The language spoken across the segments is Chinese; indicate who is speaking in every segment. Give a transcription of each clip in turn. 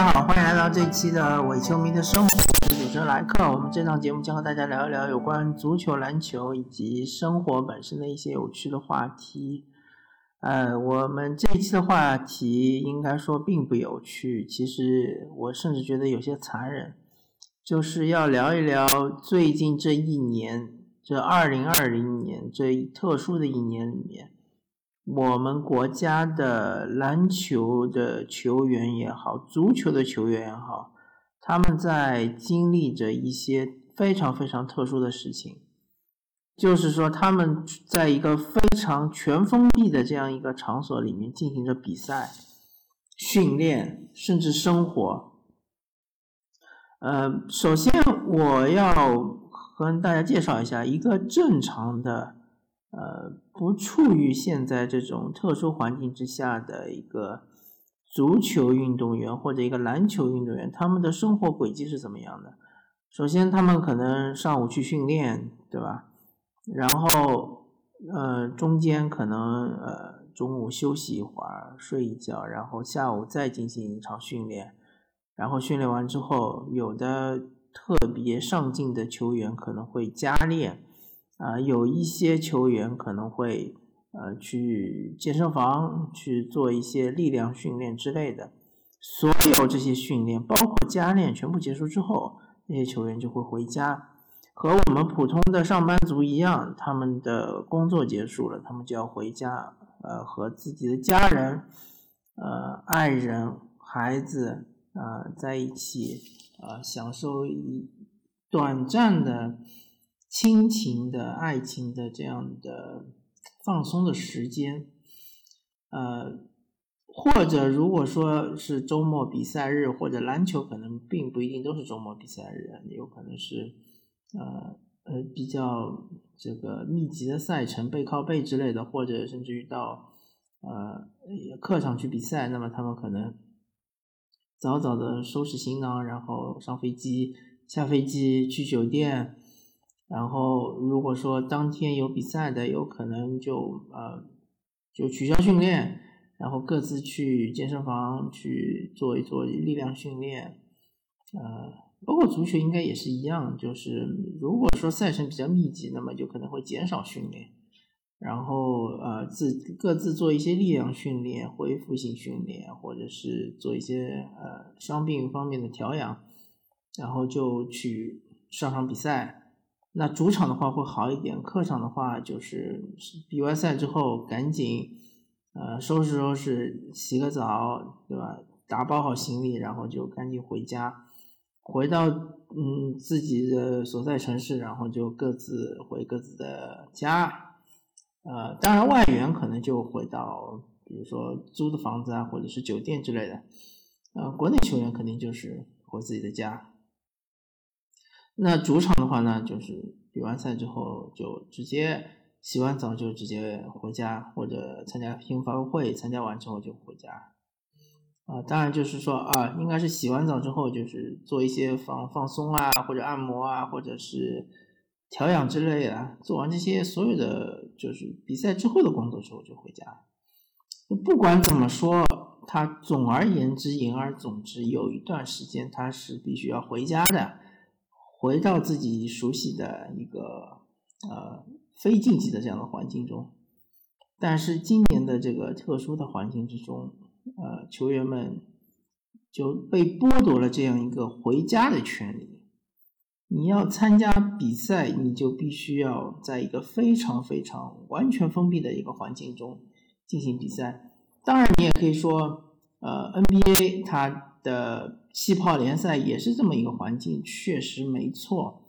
Speaker 1: 大家好，欢迎来到这一期的伪球迷的生活。我是主持人莱克。我们这档节目将和大家聊一聊有关足球、篮球以及生活本身的一些有趣的话题。呃，我们这一期的话题应该说并不有趣，其实我甚至觉得有些残忍，就是要聊一聊最近这一年，这二零二零年这一特殊的一年里面。我们国家的篮球的球员也好，足球的球员也好，他们在经历着一些非常非常特殊的事情，就是说他们在一个非常全封闭的这样一个场所里面进行着比赛、训练，甚至生活。呃，首先我要跟大家介绍一下一个正常的。呃，不处于现在这种特殊环境之下的一个足球运动员或者一个篮球运动员，他们的生活轨迹是怎么样的？首先，他们可能上午去训练，对吧？然后，呃，中间可能呃中午休息一会儿，睡一觉，然后下午再进行一场训练，然后训练完之后，有的特别上进的球员可能会加练。啊，有一些球员可能会呃去健身房去做一些力量训练之类的。所有这些训练，包括加练，全部结束之后，那些球员就会回家，和我们普通的上班族一样，他们的工作结束了，他们就要回家，呃，和自己的家人、呃爱人、孩子啊在一起，啊，享受一短暂的。亲情的爱情的这样的放松的时间，呃，或者如果说是周末比赛日，或者篮球可能并不一定都是周末比赛日，有可能是呃呃比较这个密集的赛程背靠背之类的，或者甚至于到呃客场去比赛，那么他们可能早早的收拾行囊，然后上飞机、下飞机去酒店。然后，如果说当天有比赛的，有可能就呃就取消训练，然后各自去健身房去做一做力量训练，呃，包括足球应该也是一样，就是如果说赛程比较密集，那么就可能会减少训练，然后呃自各自做一些力量训练、恢复性训练，或者是做一些呃伤病方面的调养，然后就去上场比赛。那主场的话会好一点，客场的话就是比完赛之后赶紧，呃，收拾收拾，洗个澡，对吧？打包好行李，然后就赶紧回家，回到嗯自己的所在城市，然后就各自回各自的家。呃，当然外援可能就回到，比如说租的房子啊，或者是酒店之类的。呃，国内球员肯定就是回自己的家。那主场的话呢，就是比完赛之后就直接洗完澡就直接回家，或者参加新闻发布会，参加完之后就回家。啊，当然就是说啊，应该是洗完澡之后就是做一些放放松啊，或者按摩啊，或者是调养之类的。做完这些所有的就是比赛之后的工作之后就回家。不管怎么说，他总而言之言而总之，有一段时间他是必须要回家的。回到自己熟悉的一个呃非竞技的这样的环境中，但是今年的这个特殊的环境之中，呃，球员们就被剥夺了这样一个回家的权利。你要参加比赛，你就必须要在一个非常非常完全封闭的一个环境中进行比赛。当然，你也可以说，呃，NBA 它的。气泡联赛也是这么一个环境，确实没错。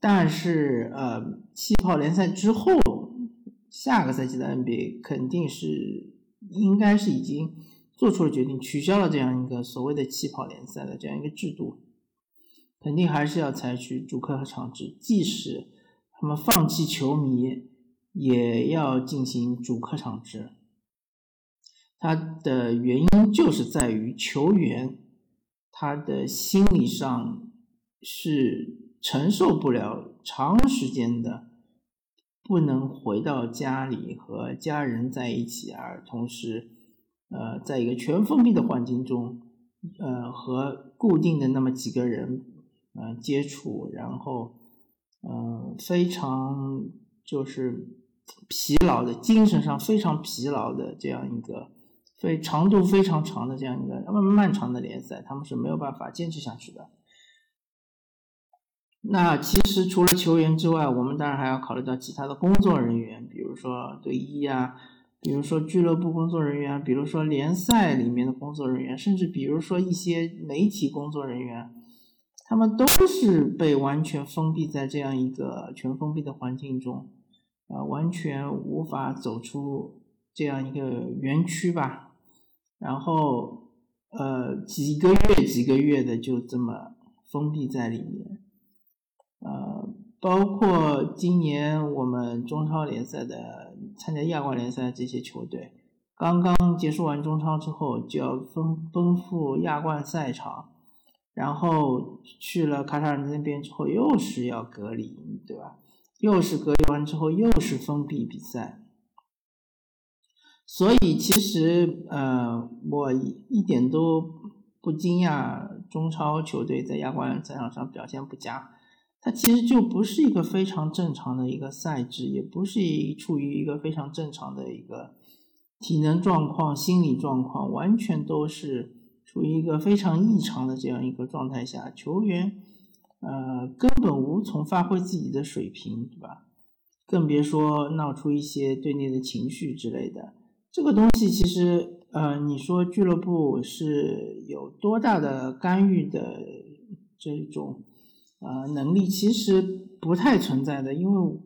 Speaker 1: 但是，呃，气泡联赛之后，下个赛季的 NBA 肯定是应该是已经做出了决定，取消了这样一个所谓的气泡联赛的这样一个制度，肯定还是要采取主客场制，即使他们放弃球迷，也要进行主客场制。它的原因就是在于球员。他的心理上是承受不了长时间的不能回到家里和家人在一起，而同时，呃，在一个全封闭的环境中，呃和固定的那么几个人呃接触，然后呃非常就是疲劳的，精神上非常疲劳的这样一个非长度非常长的这样一个那么漫长的联赛，他们是没有办法坚持下去的。那其实除了球员之外，我们当然还要考虑到其他的工作人员，比如说队医啊，比如说俱乐部工作人员，比如说联赛里面的工作人员，甚至比如说一些媒体工作人员，他们都是被完全封闭在这样一个全封闭的环境中，啊，完全无法走出这样一个园区吧，然后呃几个月几个月的就这么封闭在里面。呃，包括今年我们中超联赛的参加亚冠联赛这些球队，刚刚结束完中超之后，就要奔奔赴亚冠赛场，然后去了卡塔尔那边之后，又是要隔离，对吧？又是隔离完之后，又是封闭比赛。所以其实，呃，我一点都不惊讶中超球队在亚冠赛场上表现不佳。它其实就不是一个非常正常的一个赛制，也不是处于一个非常正常的一个体能状况、心理状况，完全都是处于一个非常异常的这样一个状态下，球员呃根本无从发挥自己的水平，对吧？更别说闹出一些队内的情绪之类的。这个东西其实呃，你说俱乐部是有多大的干预的这种？呃，能力其实不太存在的，因为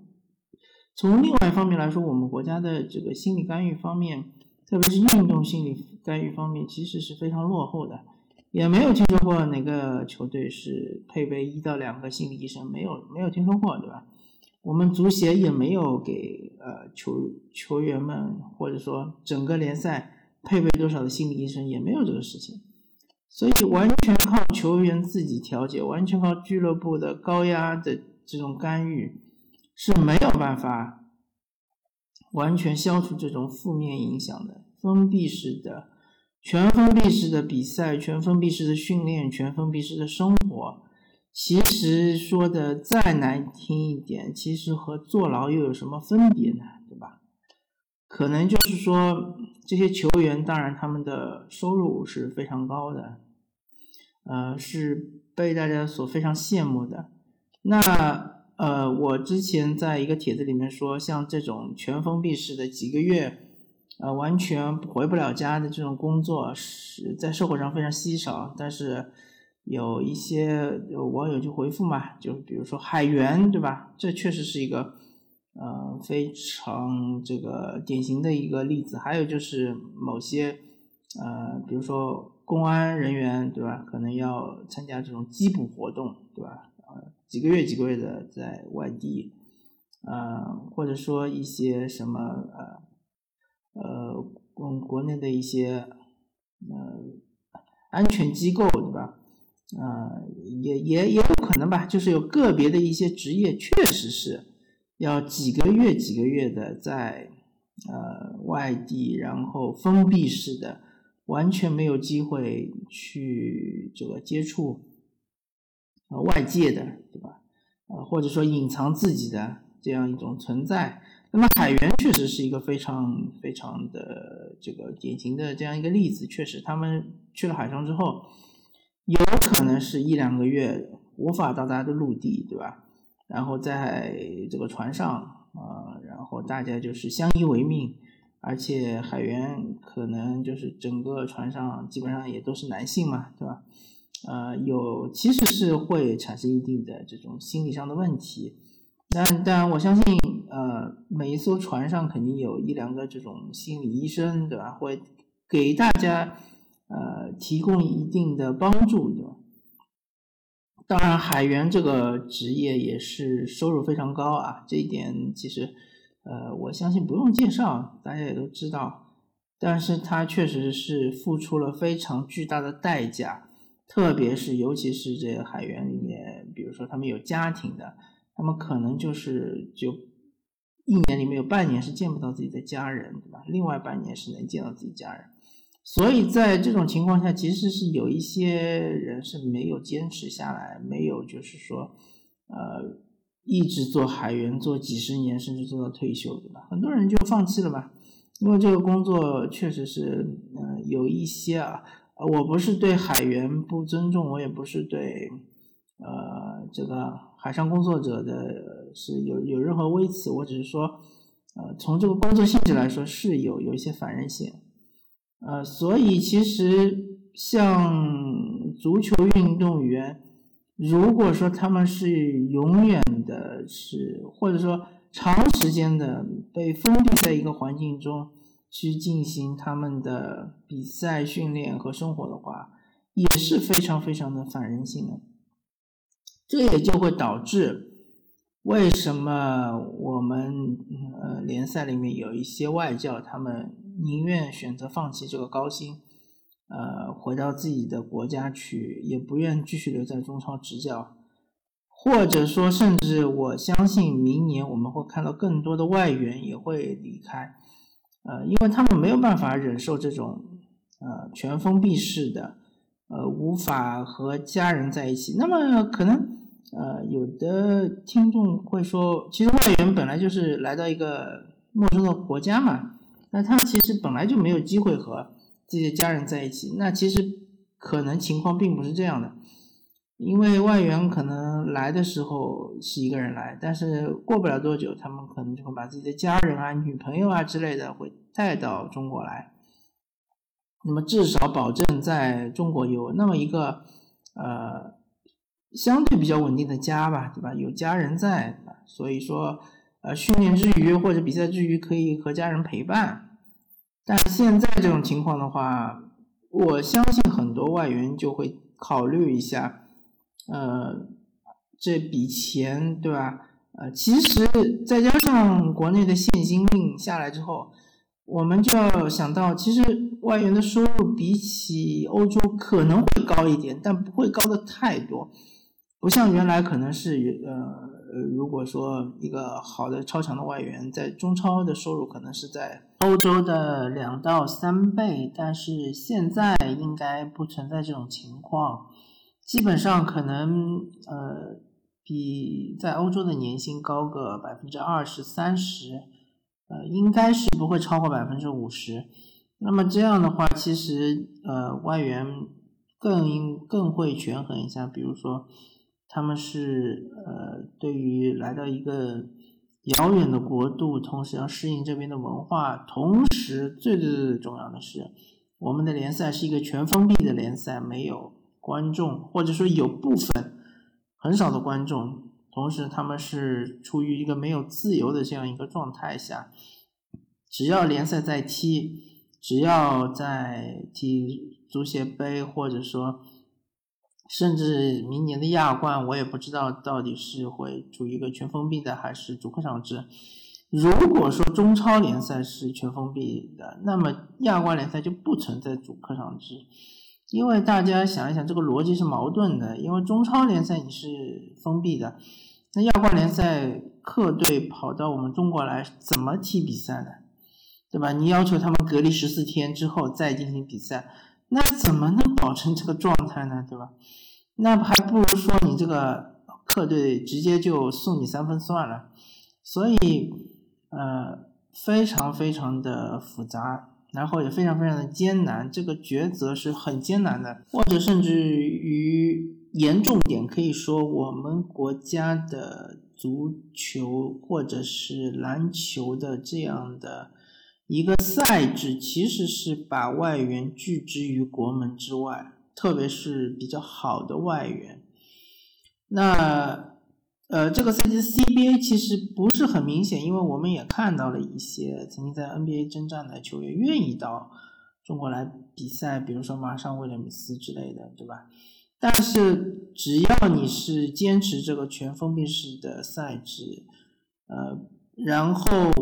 Speaker 1: 从另外一方面来说，我们国家的这个心理干预方面，特别是运动心理干预方面，其实是非常落后的，也没有听说过哪个球队是配备一到两个心理医生，没有没有听说过，对吧？我们足协也没有给呃球球员们或者说整个联赛配备多少的心理医生，也没有这个事情。所以完全靠球员自己调节，完全靠俱乐部的高压的这种干预是没有办法完全消除这种负面影响的。封闭式的、全封闭式的比赛、全封闭式的训练、全封闭式的生活，其实说的再难听一点，其实和坐牢又有什么分别呢？对吧？可能就是说，这些球员当然他们的收入是非常高的。呃，是被大家所非常羡慕的。那呃，我之前在一个帖子里面说，像这种全封闭式的几个月，呃，完全回不了家的这种工作，是在社会上非常稀少。但是有一些有网友就回复嘛，就比如说海员，对吧？这确实是一个呃非常这个典型的一个例子。还有就是某些呃，比如说。公安人员对吧？可能要参加这种缉捕活动对吧？呃，几个月几个月的在外地，呃，或者说一些什么呃呃国国内的一些呃安全机构对吧？呃，也也也有可能吧，就是有个别的一些职业确实是要几个月几个月的在呃外地，然后封闭式的。完全没有机会去这个接触呃外界的，对吧？呃，或者说隐藏自己的这样一种存在。那么海员确实是一个非常非常的这个典型的这样一个例子。确实，他们去了海上之后，有可能是一两个月无法到达的陆地，对吧？然后在这个船上啊，然后大家就是相依为命。而且海员可能就是整个船上基本上也都是男性嘛，对吧？呃，有其实是会产生一定的这种心理上的问题，但但我相信，呃，每一艘船上肯定有一两个这种心理医生，对吧？会给大家呃提供一定的帮助，对吧？当然，海员这个职业也是收入非常高啊，这一点其实。呃，我相信不用介绍，大家也都知道。但是他确实是付出了非常巨大的代价，特别是尤其是这个海员里面，比如说他们有家庭的，他们可能就是就一年里面有半年是见不到自己的家人，对吧？另外半年是能见到自己家人，所以在这种情况下，其实是有一些人是没有坚持下来，没有就是说，呃，一直做海员做几十年，甚至做到退休，对吧？很多人就放弃了吧，因为这个工作确实是，呃，有一些啊，我不是对海员不尊重，我也不是对，呃，这个海上工作者的是有有任何微词，我只是说。呃，从这个工作性质来说，是有有一些反人性，呃，所以其实像足球运动员，如果说他们是永远的是，或者说长时间的被封闭在一个环境中去进行他们的比赛、训练和生活的话，也是非常非常的反人性的，这也就会导致。为什么我们呃联赛里面有一些外教，他们宁愿选择放弃这个高薪，呃，回到自己的国家去，也不愿继续留在中超执教，或者说，甚至我相信明年我们会看到更多的外援也会离开，呃，因为他们没有办法忍受这种呃全封闭式的，呃，无法和家人在一起，那么可能。呃，有的听众会说，其实外援本来就是来到一个陌生的国家嘛，那他其实本来就没有机会和自己的家人在一起。那其实可能情况并不是这样的，因为外援可能来的时候是一个人来，但是过不了多久，他们可能就会把自己的家人啊、女朋友啊之类的会带到中国来。那么至少保证在中国有那么一个呃。相对比较稳定的家吧，对吧？有家人在，所以说，呃，训练之余或者比赛之余可以和家人陪伴。但现在这种情况的话，我相信很多外援就会考虑一下，呃，这笔钱，对吧？呃，其实再加上国内的限薪令下来之后，我们就要想到，其实外援的收入比起欧洲可能会高一点，但不会高的太多。不像原来可能是呃呃，如果说一个好的超强的外援在中超的收入可能是在欧洲的两到三倍，但是现在应该不存在这种情况，基本上可能呃比在欧洲的年薪高个百分之二十三十，呃应该是不会超过百分之五十。那么这样的话，其实呃外援更应更会权衡一下，比如说。他们是呃，对于来到一个遥远的国度，同时要适应这边的文化，同时最最最重要的是，我们的联赛是一个全封闭的联赛，没有观众，或者说有部分很少的观众，同时他们是处于一个没有自由的这样一个状态下，只要联赛在踢，只要在踢足协杯，或者说。甚至明年的亚冠，我也不知道到底是会处于一个全封闭的还是主客场制。如果说中超联赛是全封闭的，那么亚冠联赛就不存在主客场制。因为大家想一想，这个逻辑是矛盾的。因为中超联赛你是封闭的，那亚冠联赛客队跑到我们中国来怎么踢比赛呢？对吧？你要求他们隔离十四天之后再进行比赛。那怎么能保证这个状态呢？对吧？那还不如说你这个客队直接就送你三分算了。所以，呃，非常非常的复杂，然后也非常非常的艰难。这个抉择是很艰难的，或者甚至于严重点可以说，我们国家的足球或者是篮球的这样的。一个赛制其实是把外援拒之于国门之外，特别是比较好的外援。那呃，这个赛季 CBA 其实不是很明显，因为我们也看到了一些曾经在 NBA 征战的球员愿意到中国来比赛，比如说马上威廉姆斯之类的，对吧？但是只要你是坚持这个全封闭式的赛制，呃，然后。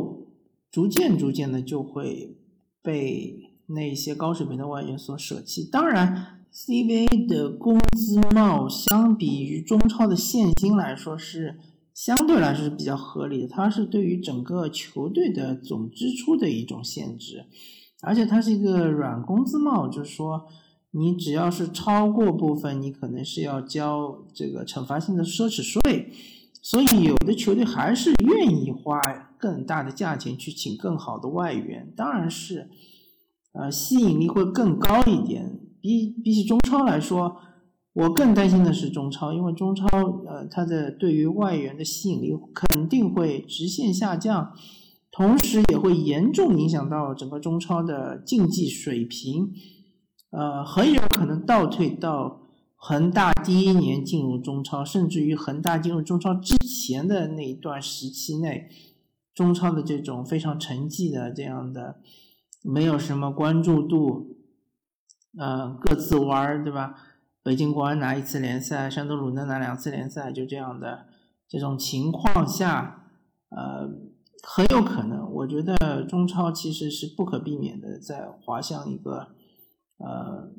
Speaker 1: 逐渐逐渐的就会被那些高水平的外援所舍弃。当然，CBA 的工资帽相比于中超的现金来说是相对来说是比较合理的，它是对于整个球队的总支出的一种限制。而且它是一个软工资帽，就是说你只要是超过部分，你可能是要交这个惩罚性的奢侈税。所以有的球队还是愿意花更大的价钱去请更好的外援，当然是，呃，吸引力会更高一点。比比起中超来说，我更担心的是中超，因为中超呃它的对于外援的吸引力肯定会直线下降，同时也会严重影响到整个中超的竞技水平，呃，很有可能倒退到。恒大第一年进入中超，甚至于恒大进入中超之前的那一段时期内，中超的这种非常沉寂的这样的，没有什么关注度，呃，各自玩对吧？北京国安拿一次联赛，山东鲁能拿两次联赛，就这样的这种情况下，呃，很有可能，我觉得中超其实是不可避免的在滑向一个，呃，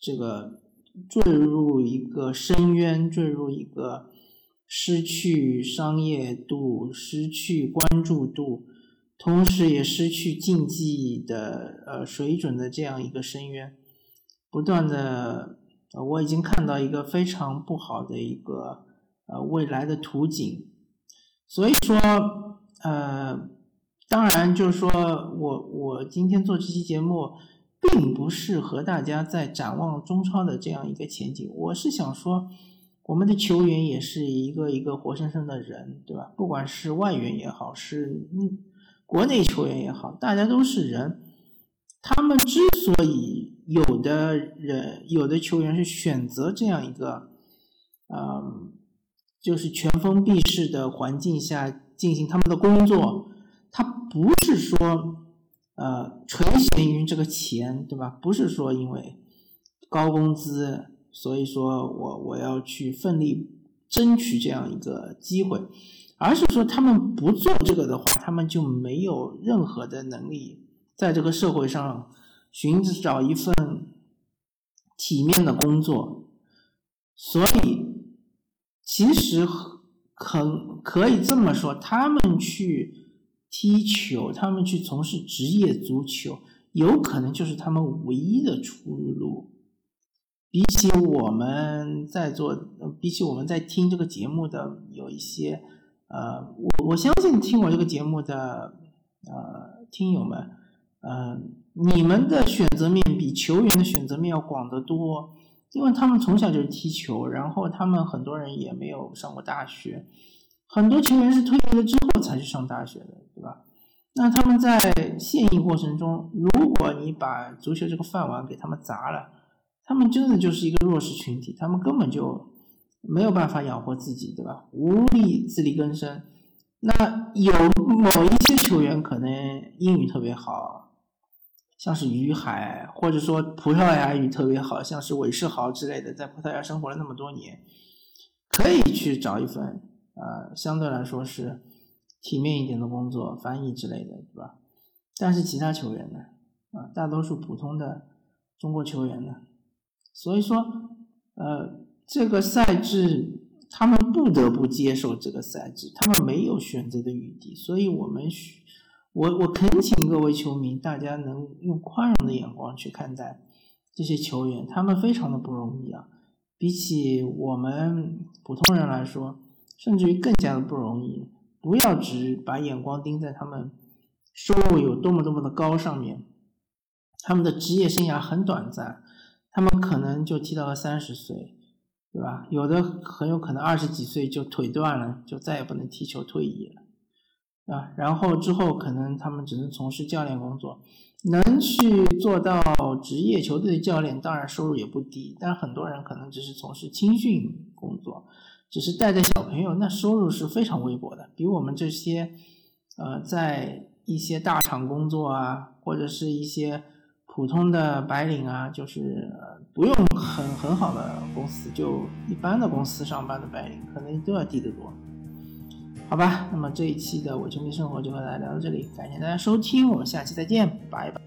Speaker 1: 这个。坠入一个深渊，坠入一个失去商业度、失去关注度，同时也失去竞技的呃水准的这样一个深渊。不断的，我已经看到一个非常不好的一个呃未来的图景。所以说，呃，当然就是说我我今天做这期节目。并不是和大家在展望中超的这样一个前景。我是想说，我们的球员也是一个一个活生生的人，对吧？不管是外援也好，是嗯国内球员也好，大家都是人。他们之所以有的人、有的球员是选择这样一个，嗯，就是全封闭式的环境下进行他们的工作，他不是说。呃，垂涎于这个钱，对吧？不是说因为高工资，所以说我我要去奋力争取这样一个机会，而是说他们不做这个的话，他们就没有任何的能力在这个社会上寻找一份体面的工作。所以，其实可可以这么说，他们去。踢球，他们去从事职业足球，有可能就是他们唯一的出路。比起我们在做，比起我们在听这个节目的有一些，呃，我我相信听我这个节目的呃听友们，呃，你们的选择面比球员的选择面要广得多，因为他们从小就是踢球，然后他们很多人也没有上过大学。很多球员是退役了之后才去上大学的，对吧？那他们在现役过程中，如果你把足球这个饭碗给他们砸了，他们真的就是一个弱势群体，他们根本就没有办法养活自己，对吧？无力自力更生。那有某一些球员可能英语特别好，像是于海，或者说葡萄牙语特别好，像是韦世豪之类的，在葡萄牙生活了那么多年，可以去找一份。呃，相对来说是体面一点的工作，翻译之类的，对吧？但是其他球员呢？啊，大多数普通的中国球员呢？所以说，呃，这个赛制他们不得不接受这个赛制，他们没有选择的余地。所以，我们需我我恳请各位球迷，大家能用宽容的眼光去看待这些球员，他们非常的不容易啊，比起我们普通人来说。甚至于更加的不容易，不要只把眼光盯在他们收入有多么多么的高上面，他们的职业生涯很短暂，他们可能就踢到了三十岁，对吧？有的很有可能二十几岁就腿断了，就再也不能踢球退役了，啊，然后之后可能他们只能从事教练工作，能去做到职业球队的教练，当然收入也不低，但很多人可能只是从事青训工作。只是带带小朋友，那收入是非常微薄的，比我们这些，呃，在一些大厂工作啊，或者是一些普通的白领啊，就是不用很很好的公司，就一般的公司上班的白领，可能都要低得多。好吧，那么这一期的伪球迷生活就和大家聊到这里，感谢大家收听，我们下期再见，拜拜。